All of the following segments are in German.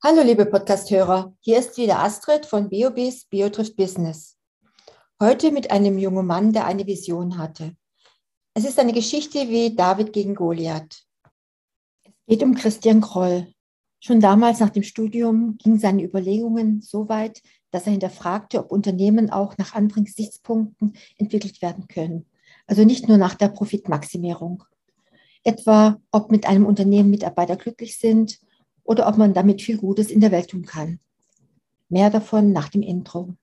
Hallo liebe Podcasthörer, hier ist wieder Astrid von BioBis Biotrifft Business. Heute mit einem jungen Mann, der eine Vision hatte. Es ist eine Geschichte wie David gegen Goliath. Es geht um Christian Kroll. Schon damals nach dem Studium gingen seine Überlegungen so weit, dass er hinterfragte, ob Unternehmen auch nach anderen Gesichtspunkten entwickelt werden können. Also nicht nur nach der Profitmaximierung. Etwa, ob mit einem Unternehmen Mitarbeiter glücklich sind oder ob man damit viel Gutes in der Welt tun kann. Mehr davon nach dem Intro.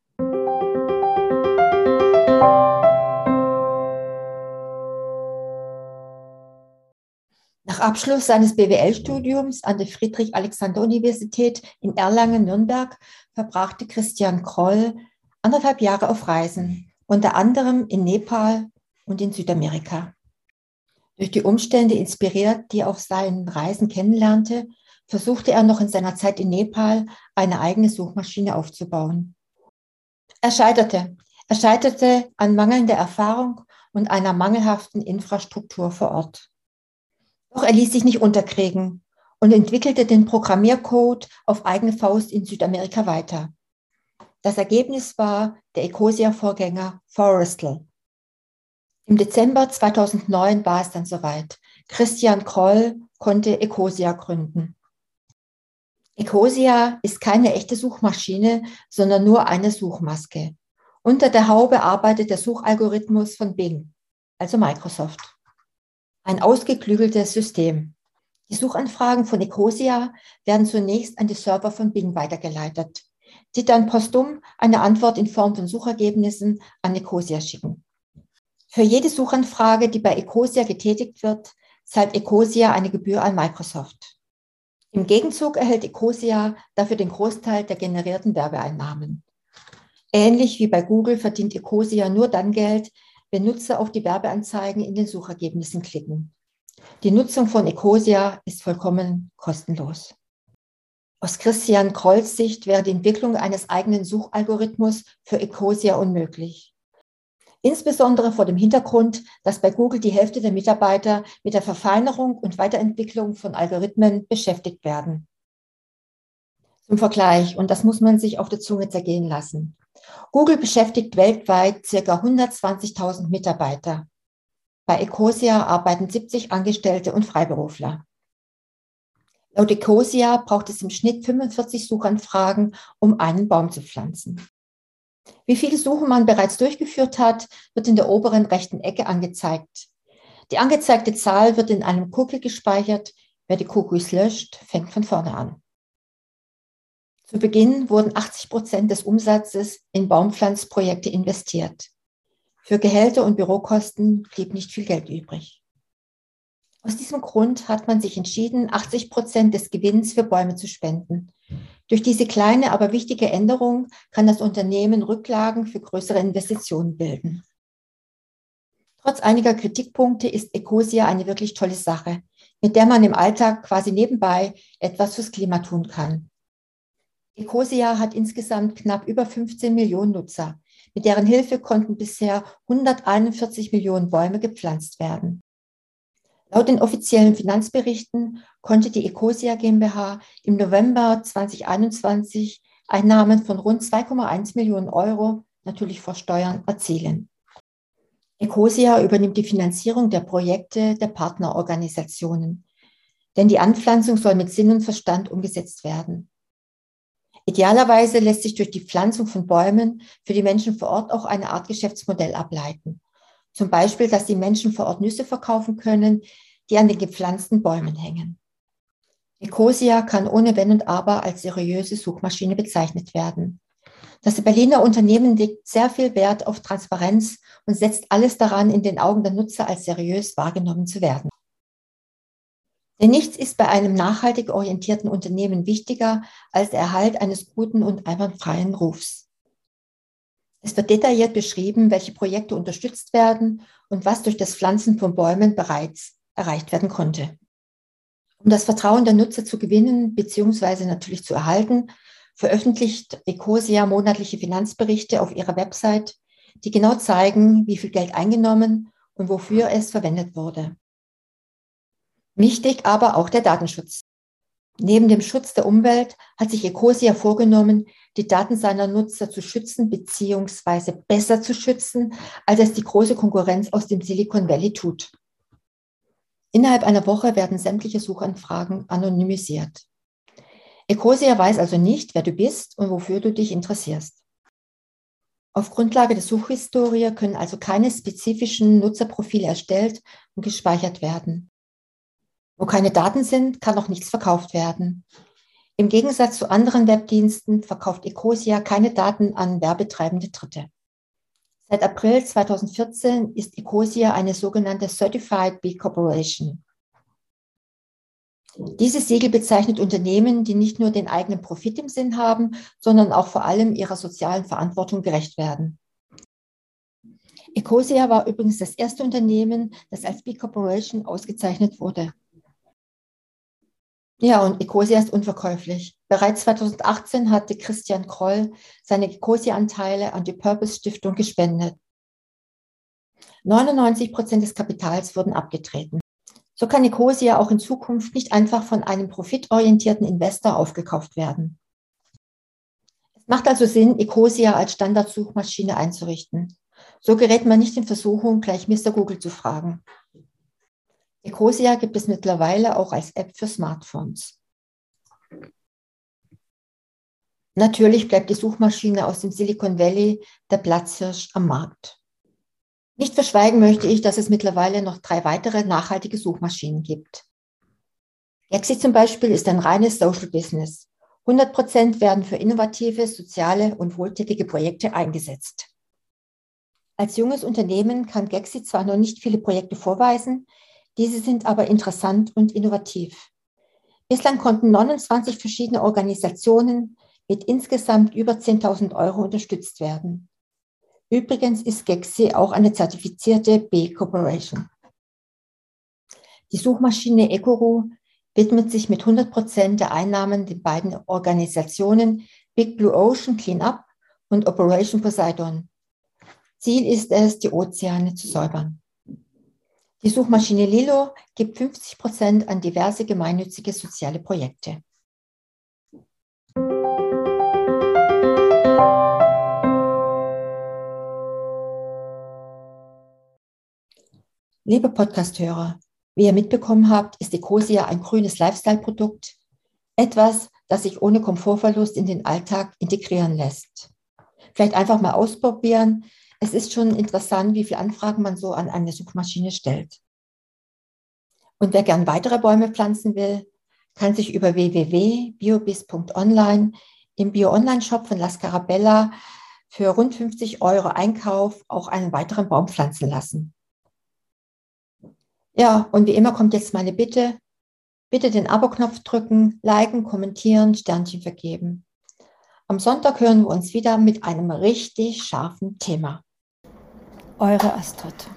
Nach Abschluss seines BWL-Studiums an der Friedrich-Alexander-Universität in Erlangen-Nürnberg verbrachte Christian Kroll anderthalb Jahre auf Reisen, unter anderem in Nepal und in Südamerika. Durch die Umstände inspiriert, die er auf seinen Reisen kennenlernte, versuchte er noch in seiner Zeit in Nepal eine eigene Suchmaschine aufzubauen. Er scheiterte. Er scheiterte an mangelnder Erfahrung und einer mangelhaften Infrastruktur vor Ort. Doch er ließ sich nicht unterkriegen und entwickelte den Programmiercode auf eigene Faust in Südamerika weiter. Das Ergebnis war der Ecosia-Vorgänger Forestl. Im Dezember 2009 war es dann soweit. Christian Kroll konnte Ecosia gründen. Ecosia ist keine echte Suchmaschine, sondern nur eine Suchmaske. Unter der Haube arbeitet der Suchalgorithmus von Bing, also Microsoft. Ein ausgeklügeltes System. Die Suchanfragen von Ecosia werden zunächst an die Server von Bing weitergeleitet, die dann postum eine Antwort in Form von Suchergebnissen an Ecosia schicken. Für jede Suchanfrage, die bei Ecosia getätigt wird, zahlt Ecosia eine Gebühr an Microsoft. Im Gegenzug erhält Ecosia dafür den Großteil der generierten Werbeeinnahmen. Ähnlich wie bei Google verdient Ecosia nur dann Geld, wenn Nutzer auf die Werbeanzeigen in den Suchergebnissen klicken. Die Nutzung von Ecosia ist vollkommen kostenlos. Aus Christian Krolls Sicht wäre die Entwicklung eines eigenen Suchalgorithmus für Ecosia unmöglich. Insbesondere vor dem Hintergrund, dass bei Google die Hälfte der Mitarbeiter mit der Verfeinerung und Weiterentwicklung von Algorithmen beschäftigt werden. Zum Vergleich, und das muss man sich auf der Zunge zergehen lassen. Google beschäftigt weltweit ca. 120.000 Mitarbeiter. Bei Ecosia arbeiten 70 Angestellte und Freiberufler. Laut Ecosia braucht es im Schnitt 45 Suchanfragen, um einen Baum zu pflanzen. Wie viele Suchen man bereits durchgeführt hat, wird in der oberen rechten Ecke angezeigt. Die angezeigte Zahl wird in einem Cookie gespeichert. Wer die Cookies löscht, fängt von vorne an. Zu Beginn wurden 80 Prozent des Umsatzes in Baumpflanzprojekte investiert. Für Gehälter und Bürokosten blieb nicht viel Geld übrig. Aus diesem Grund hat man sich entschieden, 80 Prozent des Gewinns für Bäume zu spenden. Durch diese kleine, aber wichtige Änderung kann das Unternehmen Rücklagen für größere Investitionen bilden. Trotz einiger Kritikpunkte ist Ecosia eine wirklich tolle Sache, mit der man im Alltag quasi nebenbei etwas fürs Klima tun kann. Ecosia hat insgesamt knapp über 15 Millionen Nutzer. Mit deren Hilfe konnten bisher 141 Millionen Bäume gepflanzt werden. Laut den offiziellen Finanzberichten konnte die Ecosia GmbH im November 2021 Einnahmen von rund 2,1 Millionen Euro, natürlich vor Steuern, erzielen. Ecosia übernimmt die Finanzierung der Projekte der Partnerorganisationen, denn die Anpflanzung soll mit Sinn und Verstand umgesetzt werden. Idealerweise lässt sich durch die Pflanzung von Bäumen für die Menschen vor Ort auch eine Art Geschäftsmodell ableiten. Zum Beispiel, dass die Menschen vor Ort Nüsse verkaufen können, die an den gepflanzten Bäumen hängen. Ecosia kann ohne Wenn und Aber als seriöse Suchmaschine bezeichnet werden. Das Berliner Unternehmen legt sehr viel Wert auf Transparenz und setzt alles daran, in den Augen der Nutzer als seriös wahrgenommen zu werden. Denn nichts ist bei einem nachhaltig orientierten Unternehmen wichtiger als der Erhalt eines guten und einwandfreien Rufs. Es wird detailliert beschrieben, welche Projekte unterstützt werden und was durch das Pflanzen von Bäumen bereits erreicht werden konnte. Um das Vertrauen der Nutzer zu gewinnen bzw. natürlich zu erhalten, veröffentlicht Ecosia monatliche Finanzberichte auf ihrer Website, die genau zeigen, wie viel Geld eingenommen und wofür es verwendet wurde. Wichtig aber auch der Datenschutz. Neben dem Schutz der Umwelt hat sich Ecosia vorgenommen, die Daten seiner Nutzer zu schützen bzw. besser zu schützen, als es die große Konkurrenz aus dem Silicon Valley tut. Innerhalb einer Woche werden sämtliche Suchanfragen anonymisiert. Ecosia weiß also nicht, wer du bist und wofür du dich interessierst. Auf Grundlage der Suchhistorie können also keine spezifischen Nutzerprofile erstellt und gespeichert werden. Wo keine Daten sind, kann auch nichts verkauft werden. Im Gegensatz zu anderen Webdiensten verkauft Ecosia keine Daten an werbetreibende Dritte. Seit April 2014 ist Ecosia eine sogenannte Certified B Corporation. Dieses Siegel bezeichnet Unternehmen, die nicht nur den eigenen Profit im Sinn haben, sondern auch vor allem ihrer sozialen Verantwortung gerecht werden. Ecosia war übrigens das erste Unternehmen, das als B Corporation ausgezeichnet wurde. Ja, und Ecosia ist unverkäuflich. Bereits 2018 hatte Christian Kroll seine Ecosia-Anteile an die Purpose Stiftung gespendet. 99 Prozent des Kapitals wurden abgetreten. So kann Ecosia auch in Zukunft nicht einfach von einem profitorientierten Investor aufgekauft werden. Es macht also Sinn, Ecosia als Standardsuchmaschine einzurichten. So gerät man nicht in Versuchung, gleich Mr. Google zu fragen. Ecosia gibt es mittlerweile auch als App für Smartphones. Natürlich bleibt die Suchmaschine aus dem Silicon Valley der Platzhirsch am Markt. Nicht verschweigen möchte ich, dass es mittlerweile noch drei weitere nachhaltige Suchmaschinen gibt. Gexi zum Beispiel ist ein reines Social Business. 100 Prozent werden für innovative, soziale und wohltätige Projekte eingesetzt. Als junges Unternehmen kann Gexi zwar noch nicht viele Projekte vorweisen, diese sind aber interessant und innovativ. Bislang konnten 29 verschiedene Organisationen mit insgesamt über 10.000 Euro unterstützt werden. Übrigens ist Gexi auch eine zertifizierte B Corporation. Die Suchmaschine Ecoro widmet sich mit 100 Prozent der Einnahmen den beiden Organisationen Big Blue Ocean Cleanup und Operation Poseidon. Ziel ist es, die Ozeane zu säubern. Die Suchmaschine Lilo gibt 50 Prozent an diverse gemeinnützige soziale Projekte. Liebe Podcasthörer, wie ihr mitbekommen habt, ist Ecosia ein grünes Lifestyle-Produkt, etwas, das sich ohne Komfortverlust in den Alltag integrieren lässt. Vielleicht einfach mal ausprobieren, es ist schon interessant, wie viele Anfragen man so an eine Suchmaschine stellt. Und wer gern weitere Bäume pflanzen will, kann sich über www.biobis.online im Bio-Online-Shop von La Scarabella für rund 50 Euro Einkauf auch einen weiteren Baum pflanzen lassen. Ja, und wie immer kommt jetzt meine Bitte. Bitte den Abo-Knopf drücken, liken, kommentieren, Sternchen vergeben. Am Sonntag hören wir uns wieder mit einem richtig scharfen Thema. Eure Astrid.